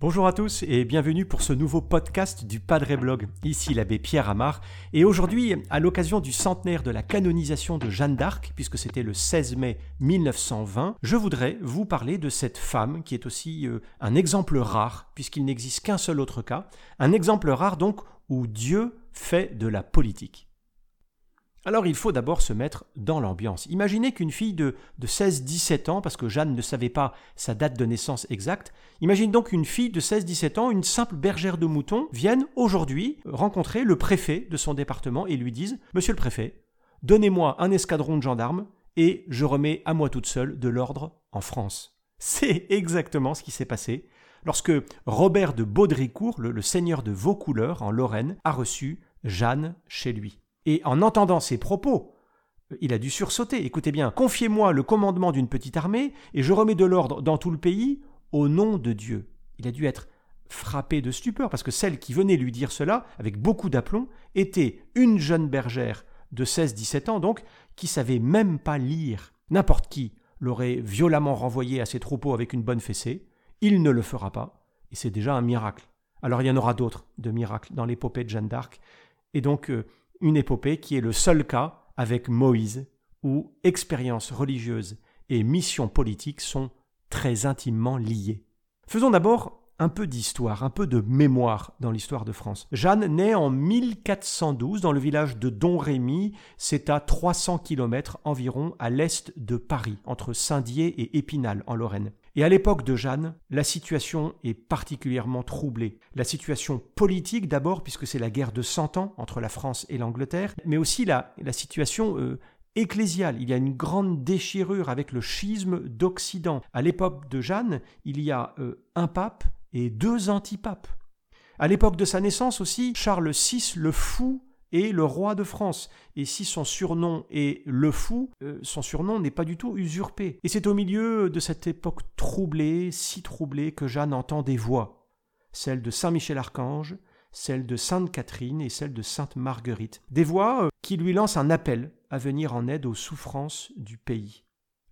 Bonjour à tous et bienvenue pour ce nouveau podcast du Padre Blog. Ici l'abbé Pierre Amar et aujourd'hui, à l'occasion du centenaire de la canonisation de Jeanne d'Arc, puisque c'était le 16 mai 1920, je voudrais vous parler de cette femme qui est aussi euh, un exemple rare, puisqu'il n'existe qu'un seul autre cas, un exemple rare donc où Dieu fait de la politique. Alors il faut d'abord se mettre dans l'ambiance. Imaginez qu'une fille de, 16-17 ans, parce que Jeanne ne savait pas sa date de naissance exacte, imagine donc une fille de 16-17 ans, une simple bergère de moutons, vienne aujourd'hui rencontrer le préfet de son département et lui dise Monsieur le préfet, donnez-moi un escadron de gendarmes et je remets à moi toute seule de l'ordre en France. C'est exactement ce qui s'est passé lorsque Robert de Baudricourt, le seigneur de Vaucouleurs en Lorraine, a reçu Jeanne chez lui. Et en entendant ces propos, il a dû sursauter. Écoutez bien, confiez-moi le commandement d'une petite armée, et je remets de l'ordre dans tout le pays, au nom de Dieu. Il a dû être frappé de stupeur, parce que celle qui venait lui dire cela, avec beaucoup d'aplomb, était une jeune bergère de 16-17 ans, donc, qui savait même pas lire. N'importe qui l'aurait violemment renvoyé à ses troupeaux avec une bonne fessée. Il ne le fera pas, et c'est déjà un miracle. Alors il y en aura d'autres de miracles dans l'épopée de Jeanne d'Arc. Et donc, euh, une épopée qui est le seul cas avec Moïse, où expérience religieuse et mission politique sont très intimement liées. Faisons d'abord un peu d'histoire, un peu de mémoire dans l'histoire de France. Jeanne naît en 1412 dans le village de Domrémy, c'est à 300 km environ à l'est de Paris, entre Saint-Dié et Épinal en Lorraine. Et à l'époque de Jeanne, la situation est particulièrement troublée. La situation politique d'abord, puisque c'est la guerre de Cent Ans entre la France et l'Angleterre, mais aussi la, la situation euh, ecclésiale. Il y a une grande déchirure avec le schisme d'Occident. À l'époque de Jeanne, il y a euh, un pape et deux antipapes. À l'époque de sa naissance aussi, Charles VI le Fou et le roi de France. Et si son surnom est le fou, euh, son surnom n'est pas du tout usurpé. Et c'est au milieu de cette époque troublée, si troublée, que Jeanne entend des voix, celle de Saint Michel Archange, celle de Sainte Catherine et celle de Sainte Marguerite. Des voix euh, qui lui lancent un appel à venir en aide aux souffrances du pays.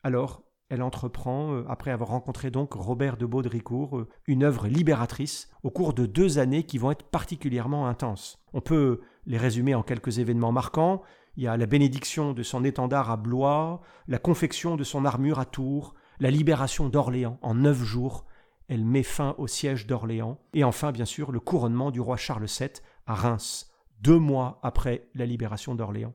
Alors, elle entreprend, euh, après avoir rencontré donc Robert de Baudricourt, une œuvre libératrice au cours de deux années qui vont être particulièrement intenses. On peut les résumer en quelques événements marquants. Il y a la bénédiction de son étendard à Blois, la confection de son armure à Tours, la libération d'Orléans en neuf jours. Elle met fin au siège d'Orléans. Et enfin, bien sûr, le couronnement du roi Charles VII à Reims, deux mois après la libération d'Orléans.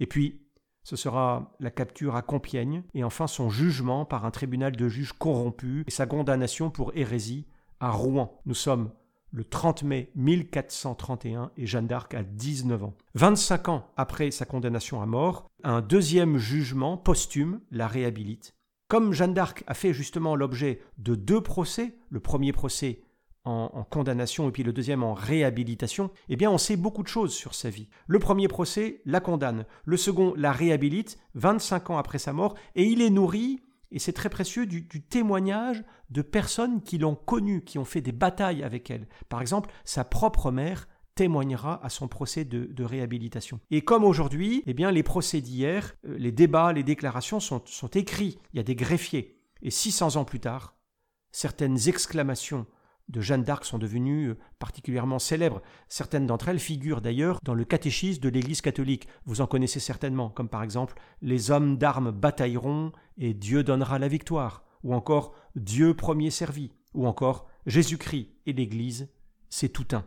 Et puis, ce sera la capture à Compiègne, et enfin son jugement par un tribunal de juges corrompus et sa condamnation pour hérésie à Rouen. Nous sommes le 30 mai 1431 et Jeanne d'Arc a 19 ans. 25 ans après sa condamnation à mort, un deuxième jugement posthume la réhabilite. Comme Jeanne d'Arc a fait justement l'objet de deux procès, le premier procès en, condamnation et puis le deuxième en réhabilitation, eh bien on sait beaucoup de choses sur sa vie. Le premier procès la condamne, le second la réhabilite 25 ans après sa mort et il est nourri et c'est très précieux du, témoignage de personnes qui l'ont connue, qui ont fait des batailles avec elle. Par exemple, sa propre mère témoignera à son procès de, réhabilitation. Et comme aujourd'hui, eh bien, les procès d'hier, euh, les débats, les déclarations sont, sont écrits. Il y a des greffiers. Et 600 ans plus tard, certaines exclamations de Jeanne d'Arc sont devenues euh, particulièrement célèbres. Certaines d'entre elles figurent d'ailleurs dans le catéchisme de l'Église catholique. Vous en connaissez certainement, comme par exemple Les hommes d'armes batailleront et Dieu donnera la victoire, ou encore Dieu premier servi, ou encore Jésus-Christ et l'Église, c'est tout un.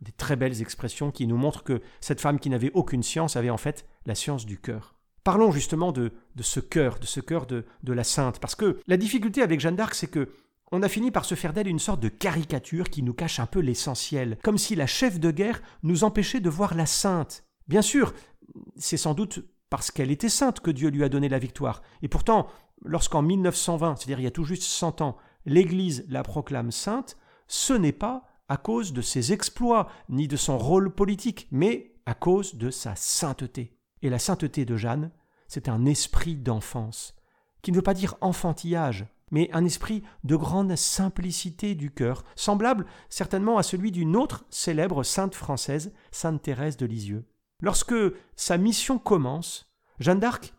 Des très belles expressions qui nous montrent que cette femme qui n'avait aucune science avait en fait la science du cœur. Parlons justement de, de ce cœur, de ce cœur de, de la sainte, parce que la difficulté avec Jeanne d'Arc, c'est que on a fini par se faire d'elle une sorte de caricature qui nous cache un peu l'essentiel, comme si la chef de guerre nous empêchait de voir la sainte. Bien sûr, c'est sans doute parce qu'elle était sainte que Dieu lui a donné la victoire. Et pourtant, lorsqu'en 1920, c'est-à-dire il y a tout juste 100 ans, l'Église la proclame sainte, ce n'est pas à cause de ses exploits, ni de son rôle politique, mais à cause de sa sainteté. Et la sainteté de Jeanne, c'est un esprit d'enfance, qui ne veut pas dire enfantillage, mais un esprit de grande simplicité du cœur, semblable certainement à celui d'une autre célèbre sainte française, sainte Thérèse de Lisieux. Lorsque sa mission commence, Jeanne d'Arc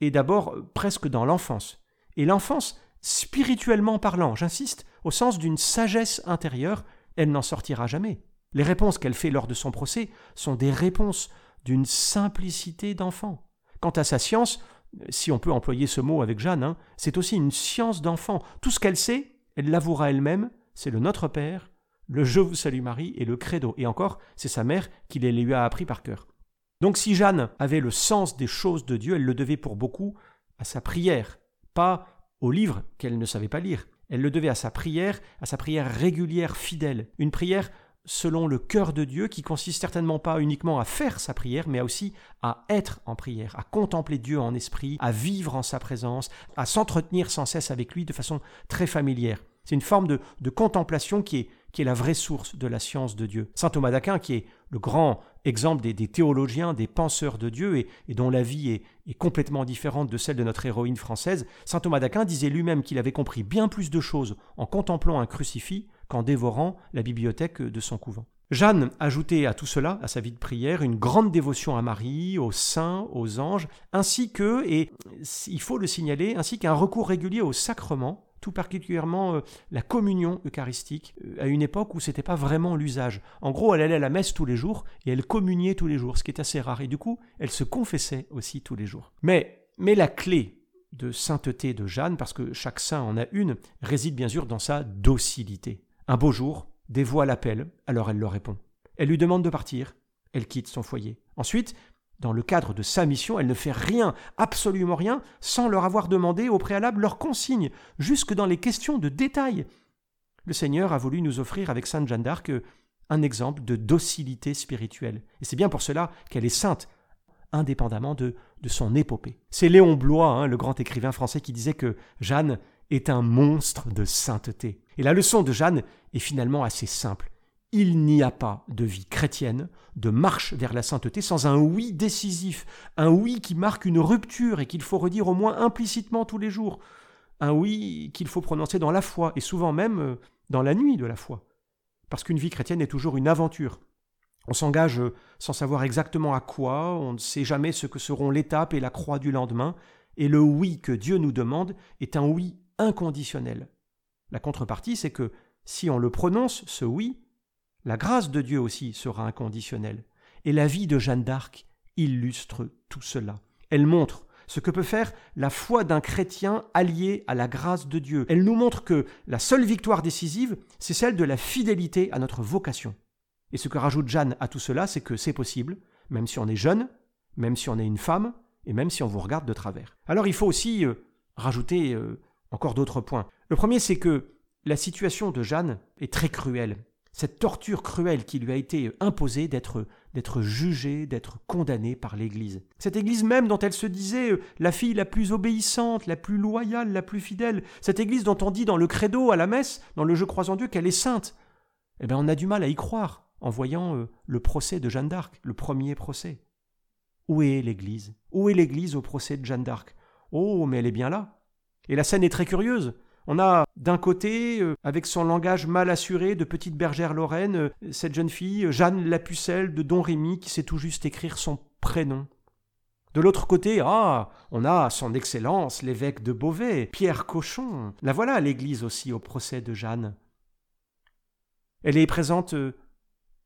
est d'abord presque dans l'enfance. Et l'enfance, spirituellement parlant, j'insiste, au sens d'une sagesse intérieure, elle n'en sortira jamais. Les réponses qu'elle fait lors de son procès sont des réponses d'une simplicité d'enfant. Quant à sa science, si on peut employer ce mot avec Jeanne, hein, c'est aussi une science d'enfant. Tout ce qu'elle sait, elle l'avouera elle-même, c'est le Notre Père, le Je vous salue Marie et le Credo. Et encore, c'est sa mère qui les lui a appris par cœur. Donc si Jeanne avait le sens des choses de Dieu, elle le devait pour beaucoup à sa prière, pas au livre qu'elle ne savait pas lire. Elle le devait à sa prière, à sa prière régulière, fidèle, une prière selon le cœur de Dieu qui consiste certainement pas uniquement à faire sa prière, mais aussi à être en prière, à contempler Dieu en esprit, à vivre en sa présence, à s'entretenir sans cesse avec lui de façon très familière. C'est une forme de, contemplation qui est, qui est la vraie source de la science de Dieu. Saint Thomas d'Aquin, qui est le grand exemple des, théologiens, des penseurs de Dieu, et, dont la vie est, est, complètement différente de celle de notre héroïne française, Saint Thomas d'Aquin disait lui-même qu'il avait compris bien plus de choses en contemplant un crucifix qu'en dévorant la bibliothèque de son couvent. Jeanne ajoutait à tout cela, à sa vie de prière, une grande dévotion à Marie, aux saints, aux anges, ainsi que, et il faut le signaler, ainsi qu'un recours régulier au sacrement, tout particulièrement euh, la communion eucharistique, euh, à une époque où c'était pas vraiment l'usage. En gros, elle allait à la messe tous les jours et elle communiait tous les jours, ce qui est assez rare. Et du coup, elle se confessait aussi tous les jours. Mais, mais la clé de sainteté de Jeanne, parce que chaque saint en a une, réside bien sûr dans sa docilité. Un beau jour, des voix l'appellent, alors elle leur répond. Elle lui demande de partir, elle quitte son foyer. Ensuite, dans le cadre de sa mission, elle ne fait rien, absolument rien, sans leur avoir demandé au préalable leur consigne, jusque dans les questions de détail. Le Seigneur a voulu nous offrir avec Sainte Jeanne d'Arc un exemple de docilité spirituelle. Et c'est bien pour cela qu'elle est sainte, indépendamment de, de son épopée. C'est Léon Blois, hein, le grand écrivain français, qui disait que Jeanne est un monstre de sainteté. Et la leçon de Jeanne est finalement assez simple. Il n'y a pas de vie chrétienne, de marche vers la sainteté sans un oui décisif, un oui qui marque une rupture et qu'il faut redire au moins implicitement tous les jours, un oui qu'il faut prononcer dans la foi et souvent même euh, dans la nuit de la foi. Parce qu'une vie chrétienne est toujours une aventure. On s'engage sans savoir exactement à quoi, on ne sait jamais ce que seront l'étape et la croix du lendemain, et le oui que Dieu nous demande est un oui inconditionnel. La contrepartie, c'est que si on le prononce, ce oui, la grâce de Dieu aussi sera inconditionnelle. Et la vie de Jeanne d'Arc illustre tout cela. Elle montre ce que peut faire la foi d'un chrétien allié à la grâce de Dieu. Elle nous montre que la seule victoire décisive, c'est celle de la fidélité à notre vocation. Et ce que rajoute Jeanne à tout cela, c'est que c'est possible, même si on est jeune, même si on est une femme, et même si on vous regarde de travers. Alors il faut aussi euh, rajouter euh, encore d'autres points. Le premier, c'est que la situation de Jeanne est très cruelle. Cette torture cruelle qui lui a été imposée d'être jugée, d'être condamnée par l'Église. Cette Église même dont elle se disait euh, la fille la plus obéissante, la plus loyale, la plus fidèle. Cette Église dont on dit dans le credo à la messe, dans le Je crois en Dieu, qu'elle est sainte. Eh bien, on a du mal à y croire en voyant euh, le procès de Jeanne d'Arc, le premier procès. Où est l'Église? Où est l'Église au procès de Jeanne d'Arc? Oh, mais elle est bien là. Et la scène est très curieuse. On a d'un côté, euh, avec son langage mal assuré de petite bergère lorraine, euh, cette jeune fille, Jeanne Lapucelle de Don Rémy, qui sait tout juste écrire son prénom. De l'autre côté, ah, on a son Excellence l'évêque de Beauvais, Pierre Cochon. La voilà à l'église aussi au procès de Jeanne. Elle est présente euh,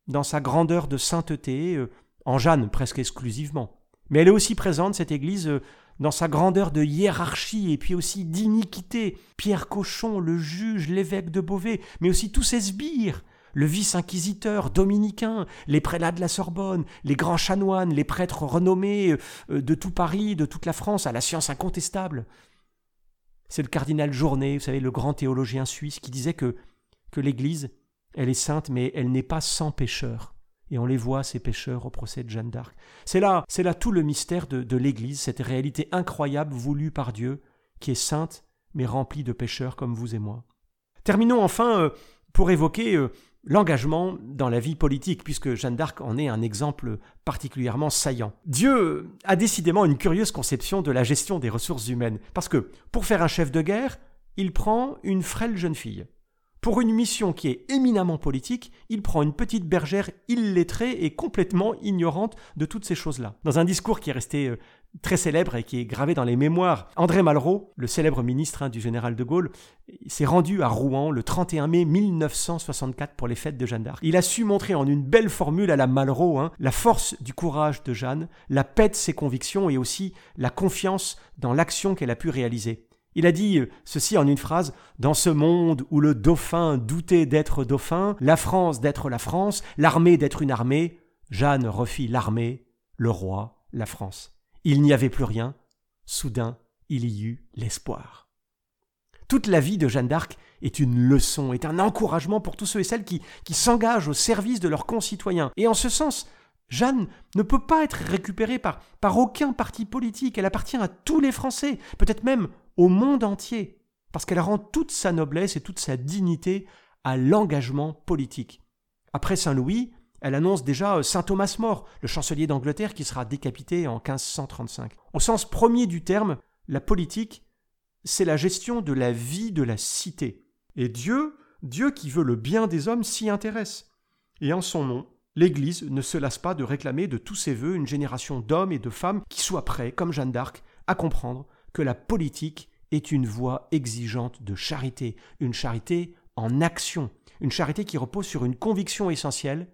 dans sa grandeur de sainteté, en Jeanne presque exclusivement. Mais elle est aussi présente, cette église, dans sa grandeur de hiérarchie et puis aussi d'iniquité. Pierre Cochon, le juge, l'évêque de Beauvais, mais aussi tous ses sbires, le vice-inquisiteur dominicain, les prélats de la Sorbonne, les grands chanoines, les prêtres renommés euh, de tout Paris, de toute la France, à la science incontestable. C'est le cardinal Journet, vous savez, le grand théologien suisse, qui disait que, que l'Église, elle est sainte, mais elle n'est pas sans pécheur et on les voit, ces pécheurs, au procès de Jeanne d'Arc. C'est là, c'est là tout le mystère de, l'Église, cette réalité incroyable voulue par Dieu, qui est sainte, mais remplie de pécheurs comme vous et moi. Terminons enfin euh, pour évoquer euh, l'engagement dans la vie politique, puisque Jeanne d'Arc en est un exemple particulièrement saillant. Dieu a décidément une curieuse conception de la gestion des ressources humaines, parce que pour faire un chef de guerre, il prend une frêle jeune fille. Pour une mission qui est éminemment politique, il prend une petite bergère illettrée et complètement ignorante de toutes ces choses-là. Dans un discours qui est resté euh, très célèbre et qui est gravé dans les mémoires, André Malraux, le célèbre ministre hein, du général de Gaulle, s'est rendu à Rouen le 31 mai 1964 pour les fêtes de Jeanne d'Arc. Il a su montrer en une belle formule à la Malraux hein, la force du courage de Jeanne, la paix de ses convictions et aussi la confiance dans l'action qu'elle a pu réaliser. Il a dit ceci en une phrase Dans ce monde où le dauphin doutait d'être dauphin, la France d'être la France, l'armée d'être une armée, Jeanne refit l'armée, le roi, la France. Il n'y avait plus rien. Soudain, il y eut l'espoir. Toute la vie de Jeanne d'Arc est une leçon, est un encouragement pour tous ceux et celles qui, qui s'engagent au service de leurs concitoyens. Et en ce sens, Jeanne ne peut pas être récupérée par, par aucun parti politique. Elle appartient à tous les Français, peut-être même au monde entier, parce qu'elle rend toute sa noblesse et toute sa dignité à l'engagement politique. Après Saint Louis, elle annonce déjà euh, Saint Thomas More, le chancelier d'Angleterre qui sera décapité en 1535. Au sens premier du terme, la politique, c'est la gestion de la vie de la cité. Et Dieu, Dieu qui veut le bien des hommes, s'y intéresse. Et en son nom, l'Église ne se lasse pas de réclamer de tous ses voeux une génération d'hommes et de femmes qui soient prêts, comme Jeanne d'Arc, à comprendre que la politique est une voie exigeante de charité, une charité en action, une charité qui repose sur une conviction essentielle,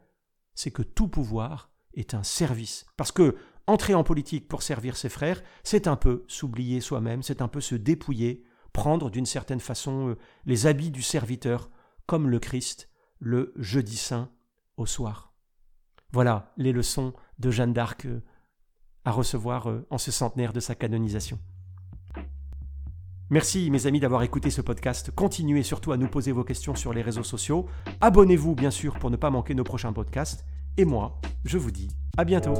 c'est que tout pouvoir est un service. Parce que entrer en politique pour servir ses frères, c'est un peu s'oublier soi-même, c'est un peu se dépouiller, prendre d'une certaine façon euh, les habits du serviteur, comme le Christ le jeudi saint au soir. Voilà les leçons de Jeanne d'Arc euh, à recevoir euh, en ce centenaire de sa canonisation. Merci mes amis d'avoir écouté ce podcast. Continuez surtout à nous poser vos questions sur les réseaux sociaux. Abonnez-vous bien sûr pour ne pas manquer nos prochains podcasts. Et moi, je vous dis à bientôt.